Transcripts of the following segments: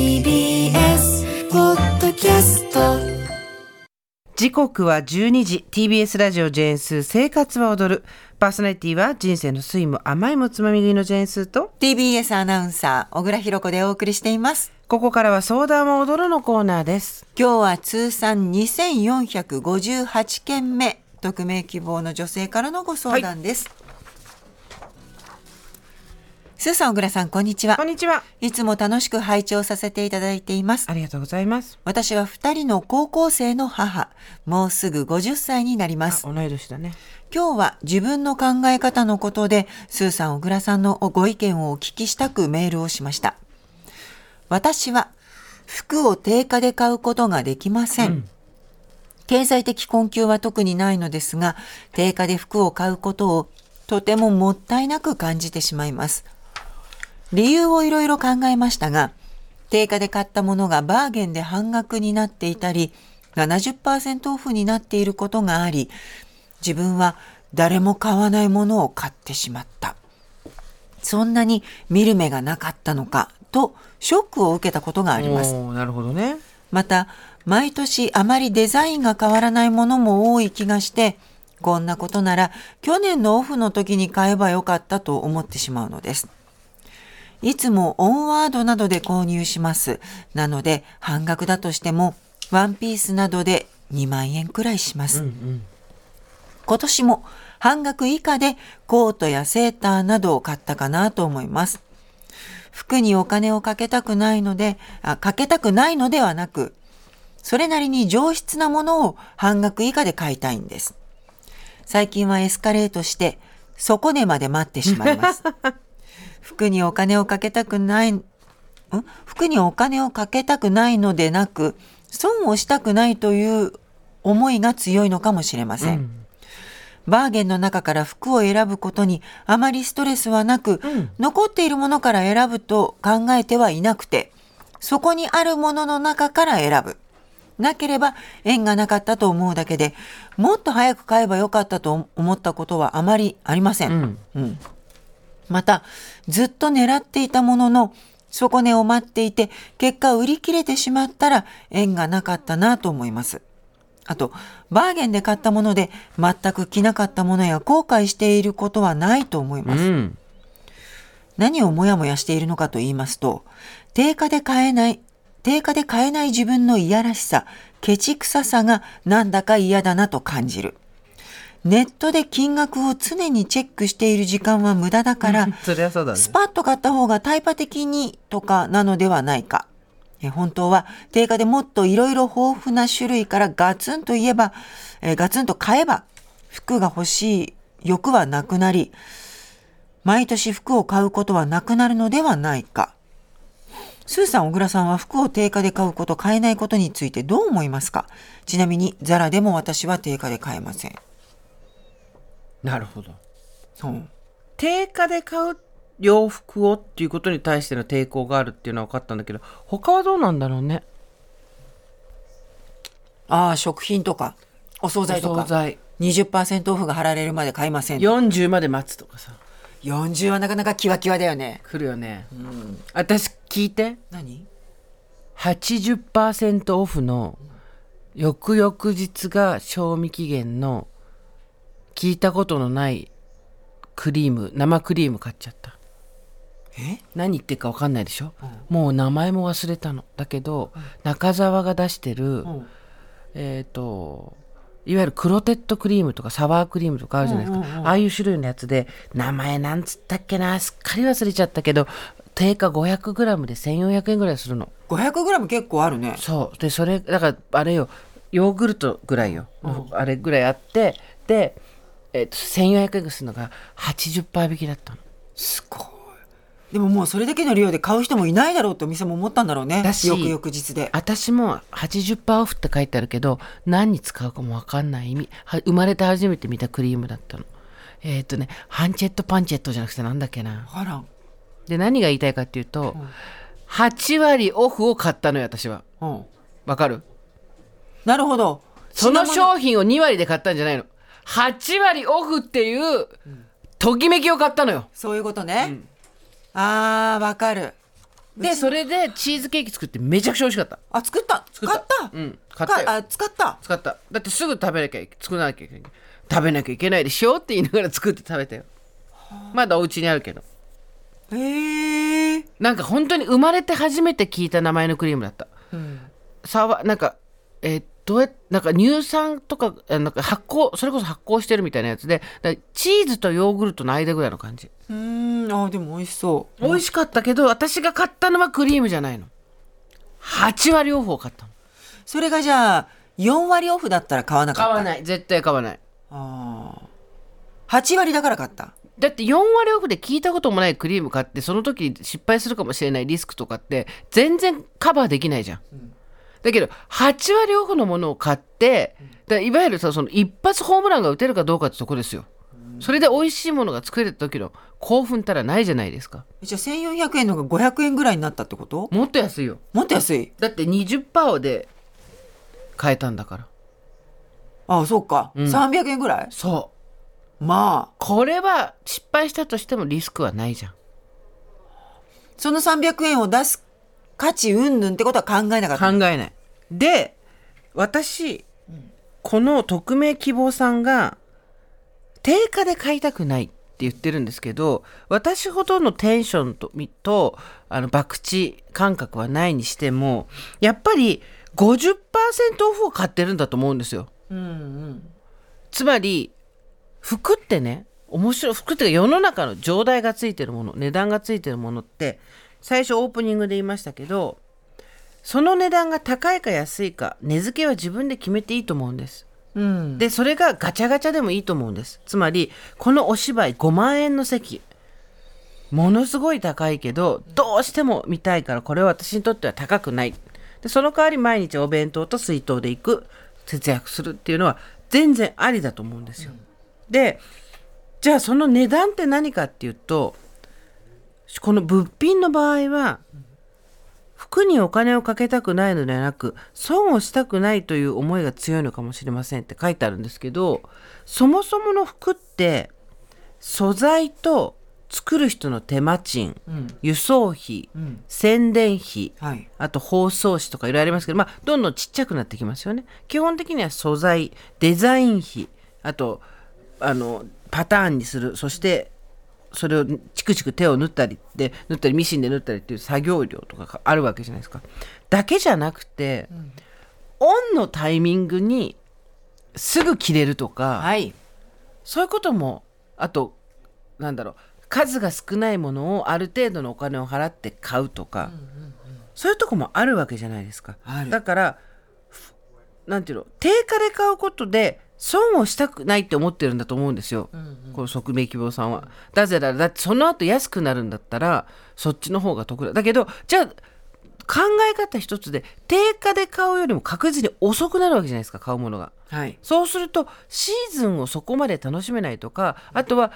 TBS ポッドキャスト。時刻は12時。TBS ラジオジェーンスー生活は踊る。パーソナリティは人生の酸いも甘いもつまみ食いのジェーンスーと。TBS アナウンサー小倉弘子でお送りしています。ここからは相談は踊るのコーナーです。今日は通算2458件目。匿名希望の女性からのご相談です、スーさん小倉さんこんにちは。こんにちは。いつも楽しく拝聴させていただいています。ありがとうございます。私は二人の高校生の母もうすぐ50歳になります。同い年だね。今日は自分の考え方のことで、スーさん、小倉さんのご意見をお聞きしたくメールをしました。私は服を定価で買うことができません。経済的困窮は特にないのですが、定価で服を買うことをとてももったいなく感じてしまいます。理由をいろいろ考えましたが、定価で買ったものがバーゲンで半額になっていたり、70%オフになっていることがあり、自分は誰も買わないものを買ってしまった。そんなに見る目がなかったのかとショックを受けたことがあります。なるほどねまた、毎年あまりデザインが変わらないものも多い気がして、こんなことなら去年のオフの時に買えばよかったと思ってしまうのです。いつもオンワードなどで購入します。なので半額だとしてもワンピースなどで2万円くらいします。今年も半額以下でコートやセーターなどを買ったかなと思います。服にお金をかけたくないので、あかけたくないのではなく、それなりに上質なものを半額以下で買いたいんです。最近はエスカレートして、底値まで待ってしまいます。服にお金をかけたくない、ん？服にお金をかけたくないのでなく、損をしたくないという思いが強いのかもしれません。バーゲンの中から服を選ぶことにあまりストレスはなく、残っているものから選ぶと考えてはいなくて、そこにあるものの中から選ぶ。なければ縁がなかったと思うだけで、もっと早く買えばよかったと思ったことはあまりありません。うんまた、ずっと狙っていたものの、底値を待っていて、結果売り切れてしまったら縁がなかったなと思います。あと、バーゲンで買ったもので全く着なかったものや後悔していることはないと思います。うん何をもやもやしているのかと言いますと、定価で買えない、定価で買えない自分のいやらしさ、ケチくささがなんだか嫌だなと感じる。ネットで金額を常にチェックしている時間は無駄だから、そりゃそうだねスパッと買った方がタイパ的にとかなのではないか。え本当は定価でもっといろいろ豊富な種類からガツンと言えば、えーガツンと買えば服が欲しい欲はなくなり、毎年服を買うことはなくなるのではないか。スーさん、小倉さんは服を定価で買うこと、買えないことについてどう思いますか？ちなみに、ザラでも私は定価で買えません。なるほど。う。ん定価で買う洋服をっていうことに対しての抵抗があるっていうのは分かったんだけど他はどうなんだろうね。ああ、食品とか、お惣菜とか。お惣菜。20%オフが貼られるまで買いません。40まで待つとかさ。40はなかなかキワキワだよね。来るよね、私聞いて。何？80%オフの翌々日が賞味期限の聞いたことのないクリーム生クリーム買っちゃった。え？何言ってるか分かんないでしょ、もう名前も忘れたの。だけど、中澤が出してる、ん。えっ、といわゆるクロテッドクリームとかサワークリームとかあるじゃないですか、ああいう種類のやつで名前なんつったっけな？すっかり忘れちゃったけど定価 500g で1400円ぐらいするの ?500g 結構あるね。そう。でそれだからあれよヨーグルトぐらいよ、あれぐらいあってで、えっと1400円するのが80%引きだったのすごい。でももうそれだけの量で買う人もいないだろうってお店も思ったんだろうね。だし翌々日で。私も80%オフって書いてあるけど何に使うかも分かんない意味は生まれて初めて見たクリームだったのえっ、とねハンチェットパンチェットじゃなくてなんだっけなあら。で何が言いたいかっていうと、8割オフを買ったのよ私はうん。わかる？なるほど。その商品を2割で買ったんじゃないの8割オフっていうときめきを買ったのよ。そういうことね。あー、わかる。でそれでチーズケーキ作ってめちゃくちゃ美味しかった。あ作った？作買った？うん。買ったあ使った？使った。だってすぐ食べなきゃ作らなきゃいけない食べなきゃいけないでしょって言いながら作って食べたよ。まだお家にあるけど。へえなんか本当に生まれて初めて聞いた名前のクリームだった、さわなんかえーどうやなんか乳酸とかあなんか発酵それこそ発酵してるみたいなやつでチーズとヨーグルトの間ぐらいの感じ。うーん。あでも美味しそう。美味しかったけど私が買ったのはクリームじゃないの。8割両方買ったの。それがじゃあ4割オフだったら買わなかった？買わない。絶対買わない。ああ8割だから買った？だって4割オフで聞いたこともないクリーム買ってその時失敗するかもしれないリスクとかって全然カバーできないじゃん。だけど8割オフのものを買っていわゆるさその一発ホームランが打てるかどうかってとこですよ。それで美味しいものが作れた時の興奮たらないじゃないですか。じゃあ1400円のが500円ぐらいになったってこと？もっと安いよ。もっと安い？だって20%で買えたんだから。ああそうか、300円ぐらい？そう。まあこれは失敗したとしてもリスクはないじゃん。その300円を出す価値云々ってことは考えなかった考えない。で、私、この匿名希望さんが、定価で買いたくないって言ってるんですけど、私ほどのテンションと、みとあの、博打感覚はないにしても、やっぱり50%オフを買ってるんだと思うんですよ。うんうんつまり、服ってね、面白い、服っていうか世の中の上代がついてるもの、値段がついてるものって、最初オープニングで言いましたけど、その値段が高いか安いか、値付けは自分で決めていいと思うんです。うんで、それがガチャガチャでもいいと思うんです。つまり、このお芝居5万円の席、ものすごい高いけど、どうしても見たいから、これは私にとっては高くない。で、その代わり毎日お弁当と水筒で行く、節約するっていうのは全然ありだと思うんですよ。で、じゃあその値段って何かっていうと、この物品の場合は、服にお金をかけたくないのではなく損をしたくないという思いが強いのかもしれませんって書いてあるんですけどそもそもの服って素材と作る人の手間賃、輸送費、宣伝費、はい。あと包装紙とかいろいろありますけど、まあ、どんどんちっちゃくなってきますよね。基本的には素材デザイン費あとあのパターンにする。そしてそれをチクチク手を縫ったりで縫ったりミシンで縫ったりっていう作業量とかがあるわけじゃないですか。だけじゃなくて、オンのタイミングにすぐ着れるとか、はい。そういうこともあとなんだろう数が少ないものをある程度のお金を払って買うとか、そういうとこもあるわけじゃないですか。だからふなんていうの定価で買うことで損をしたくないって思ってるんだと思うんですよ、この側面希望さんは。なぜならだってその後安くなるんだったらそっちの方が得だ。だけどじゃあ考え方一つで定価で買うよりも確実に遅くなるわけじゃないですか買うものが。はいそうするとシーズンをそこまで楽しめないとかあとは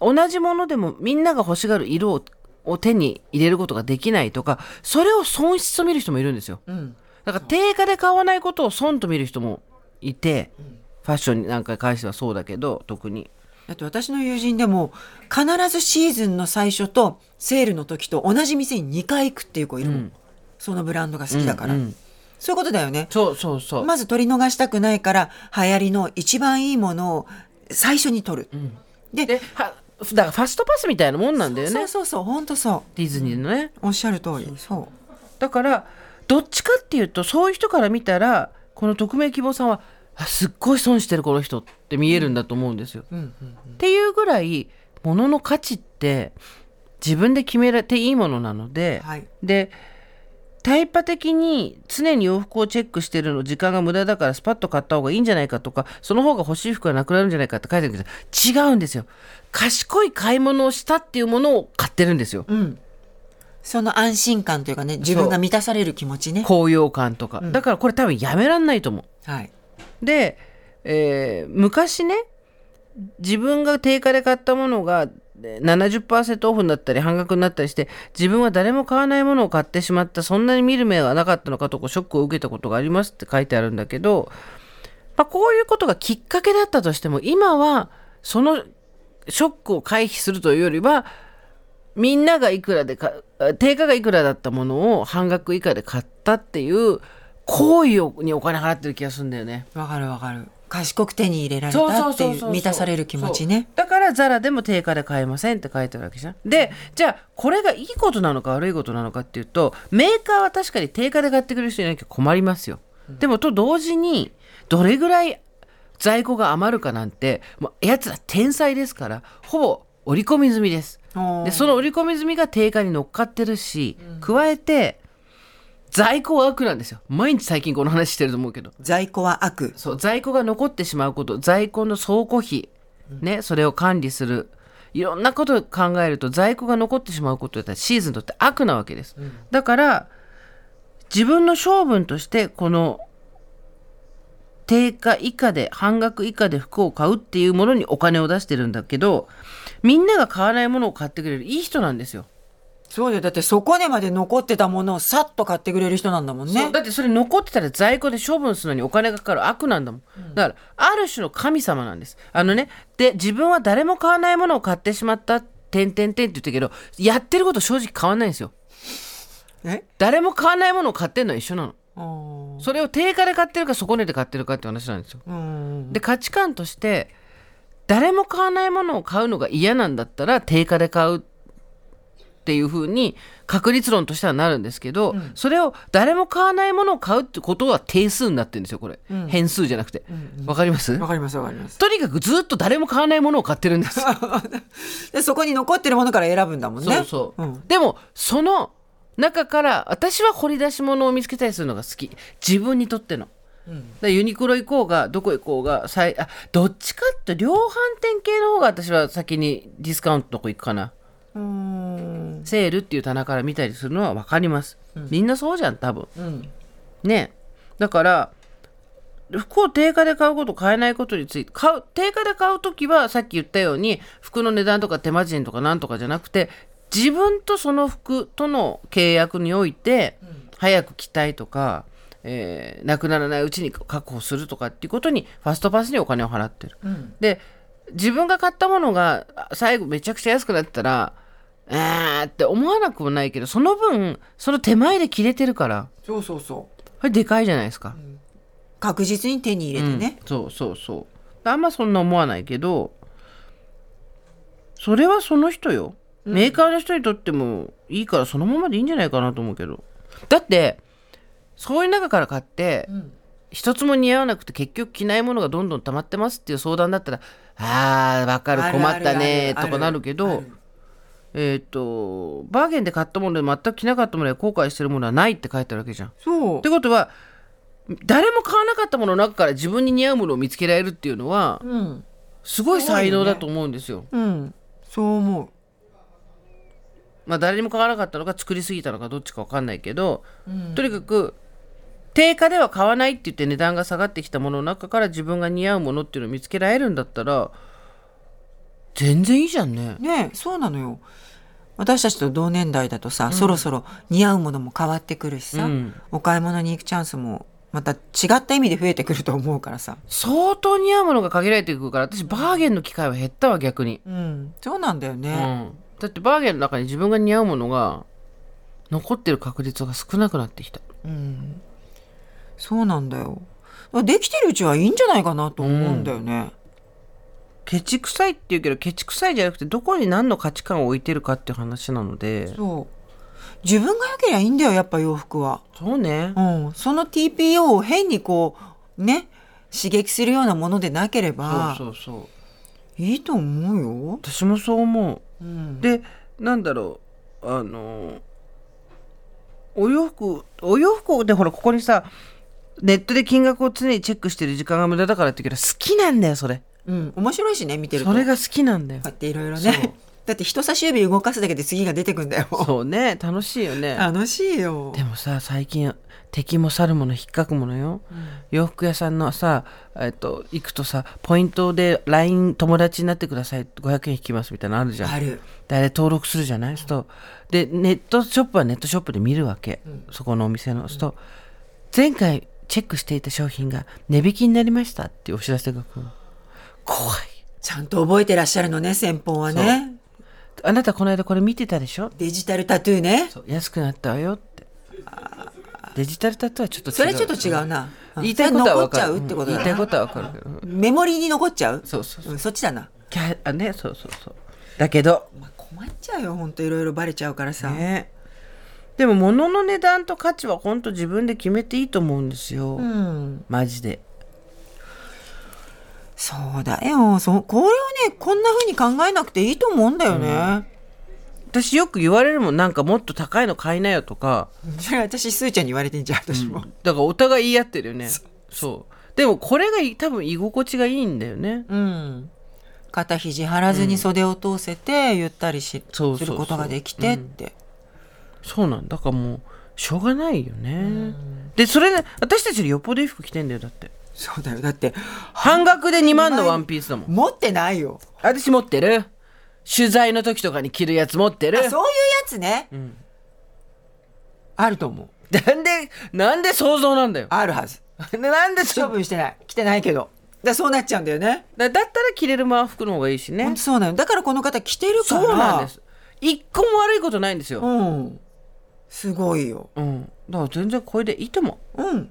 同じものでもみんなが欲しがる色をを手に入れることができないとかそれを損失と見る人もいるんですよ。うんだから定価で買わないことを損と見る人もいてファッションになんか関してはそうだけど特に。だって私の友人でも必ずシーズンの最初とセールの時と同じ店に2回行くっていう子いるもん、そのブランドが好きだから、うんうん。そういうことだよね。そうそうそう。まず取り逃したくないから流行りの一番いいものを最初に取る、でではだからファストパスみたいなもんなんだよね。そうそうそう本当そう。ディズニーのね。おっしゃる通りそだからどっちかっていうとそういう人から見たらこの匿名希望さんはあすっごい損してるこの人って見えるんだと思うんですよ。う、うんうん、っていうぐらい物の価値って自分で決められていいものなので、はい。でタイパ的に常に洋服をチェックしてるの時間が無駄だからスパッと買った方がいいんじゃないかとかその方が欲しい服がなくなるんじゃないかって書いてあるけど違うんですよ。賢い買い物をしたっていうものを買ってるんですよ。うん、その安心感というかね自分が満たされる気持ちね。高揚感とか、だからこれ多分やめらんないと思う。はいで、えー昔ね自分が定価で買ったものが70%オフになったり半額になったりして自分は誰も買わないものを買ってしまったそんなに見る目はなかったのかとこうショックを受けたことがありますって書いてあるんだけど、まあ、こういうことがきっかけだったとしても今はそのショックを回避するというよりはみんながいくらでか定価がいくらだったものを半額以下で買ったっていう行為をにお金払ってる気がするんだよね。わかるわかる。賢く手に入れられたっていう満たされる気持ちね。だからザラでも定価で買えませんって書いてあるわけじゃん。でじゃあこれがいいことなのか悪いことなのかっていうとメーカーは確かに定価で買ってくれる人いなきゃ困りますよ。でもと同時にどれぐらい在庫が余るかなんてもうやつら天才ですからほぼ織り込み済みです。でその織り込み済みが定価に乗っかってるし、加えて在庫は悪なんですよ。毎日最近この話してると思うけど。在庫は悪。そう在庫が残ってしまうこと。在庫の倉庫費、ね、それを管理する。いろんなことを考えると在庫が残ってしまうことだったらシーズンにとって悪なわけです、だから自分の性分としてこの定価以下で半額以下で服を買うっていうものにお金を出してるんだけどみんなが買わないものを買ってくれる。いい人なんですよ。そうだよ。だってそこでまで残ってたものをさっと買ってくれる人なんだもんね。だってそれ残ってたら在庫で処分するのにお金がかかる悪なんだもん、だからある種の神様なんです。あのねで自分は誰も買わないものを買ってしまったてんてんてんって言ったけどやってること正直変わんないんですよ。え？誰も買わないものを買ってるのは一緒なの。あそれを定価で買ってるか底値で買ってるかって話なんですよ。で価値観として誰も買わないものを買うのが嫌なんだったら定価で買うっていうふうに確率論としてはなるんですけど、それを誰も買わないものを買うってことは定数になってるんですよこれ、変数じゃなくて。わ、かります？わかりますわかります。とにかくずっと誰も買わないものを買ってるんです。でそこに残ってるものから選ぶんだもんね。そうそう、ん。でもその中から私は掘り出し物を見つけたりするのが好き。自分にとっての。だからユニクロ行こうがどこ行こうがさいあどっちかって量販店系の方が私は先にディスカウントのとこ行くかなうん。セールっていう棚から見たりするのは分かります、みんなそうじゃん多分。うん。ね。だから服を定価で買うこと買えないことについて買う定価で買う時はさっき言ったように服の値段とか手間賃とかなんとかじゃなくて自分とその服との契約において早く着たいとか、えーなくならないうちに確保するとかっていうことにファストパスにお金を払ってる。で自分が買ったものがあ最後めちゃくちゃ安くなってたらえーって思わなくもないけどその分その手前で切れてるから。そうそうそう。これでかいじゃないですか。確実に手に入れてね、そうそうそう。あんまそんな思わないけどそれはその人よ、メーカーの人にとってもいいからそのままでいいんじゃないかなと思うけど。だってそういう中から買って、一つも似合わなくて結局着ないものがどんどん溜まってますっていう相談だったらあーわかるある困ったあるある。ねとかなるけどあるえっ、とバーゲンで買ったもので全く着なかったもので後悔してるものはないって書いてあるわけじゃん。そう。ってことは誰も買わなかったものの中から自分に似合うものを見つけられるっていうのはうん。すごい才能だと思うんですよ。うん。そう思まあ誰にも買わなかったのか作りすぎたのかどっちか分かんないけど、とにかく定価では買わないって言って値段が下がってきたものの中から自分が似合うものっていうのを見つけられるんだったら全然いいじゃんね。う。ねそうなのよ。私たちと同年代だとさ、そろそろ似合うものも変わってくるしさ、うん。お買い物に行くチャンスもまた違った意味で増えてくると思うからさ。相当似合うものが限られてくるから私バーゲンの機会は減ったわ逆に。うん。そうなんだようね、ん、だってバーゲンの中に自分が似合うものが残ってる確率が少なくなってきた。うん。そうなんだよ。できてるうちはいいんじゃないかなと思うんだよね、ケチくさいって言うけどケチくさいじゃなくてどこに何の価値観を置いてるかっていう話なので。そう。自分が良ければいいんだよやっぱ洋服は。そうね。うん、その TPO を変にこうね刺激するようなものでなければそうそうそう。いいと思うよ。私もそう思う。うん、でなんだろう。あのお洋服お洋服でほらここにさネットで金額を常にチェックしてる時間が無駄だからって言うけど好きなんだよそれうん、面白いしね見てると。それが好きなんだよ。こうやっていろいろね。だって人差し指動かすだけで次が出てくんだよ。そうね。楽しいよね。楽しいよ。でもさ最近敵も去るもの引っかくものよ、洋服屋さんのさ、えっと、行くとさポイントで LINE 友達になってください。500円引きますみたいなのあるじゃん。ある。であれ登録するじゃない？するとでネットショップはネットショップで見るわけ、そこのお店のすると前回チェックしていた商品が値引きになりましたっていうお知らせが来る怖い。ちゃんと覚えてらっしゃるのね先方はね。あなたこの間これ見てたでしょ？デジタルタトゥーね。そう。安くなったわよって。デジタルタトゥーはちょっと違う。それちょっと違うな、うん。言いたいことは分かるそれ残っちゃうってことだな。言いたいことは分かるけど。うん。メモリーに残っちゃう？そうそうそっちだな。キャあねそうそうそう。だけど。まあ困っちゃうよ本当いろいろバレちゃうからさ、ね。でも物の値段と価値は本当自分で決めていいと思うんですよ、うん。マジでそうだよ。そうこれをねこんな風に考えなくていいと思うんだよね、私よく言われるもんなんかもっと高いの買いなよとか。それ 私スーちゃんに言われてんじゃん私も。だからお互い言い合ってるよね。そう。でもこれがい多分居心地がいいんだよね。うん。肩肘張らずに袖を通せてゆったりし、そうすることができてって、そうなんだ。からもうしょうがないよね。でそれね私たちよりよっぽどいい服着てんだよだってそうだよ。だって半額で2万のワンピースだもん。持ってないよ。私持ってる？取材の時とかに着るやつ持ってる？あそういうやつね、あると思う。なんでなんで想像なんだよ。あるはず。なんでそ処分してない。着てないけど。だそうなっちゃうんだよね。だだったら着れる和服の方がいいしね。そうなの。だからこの方着てるから。そうなんです。一個も悪いことないんですよ。うん。すごいよ。うん。だから全然これでいいと思う。うん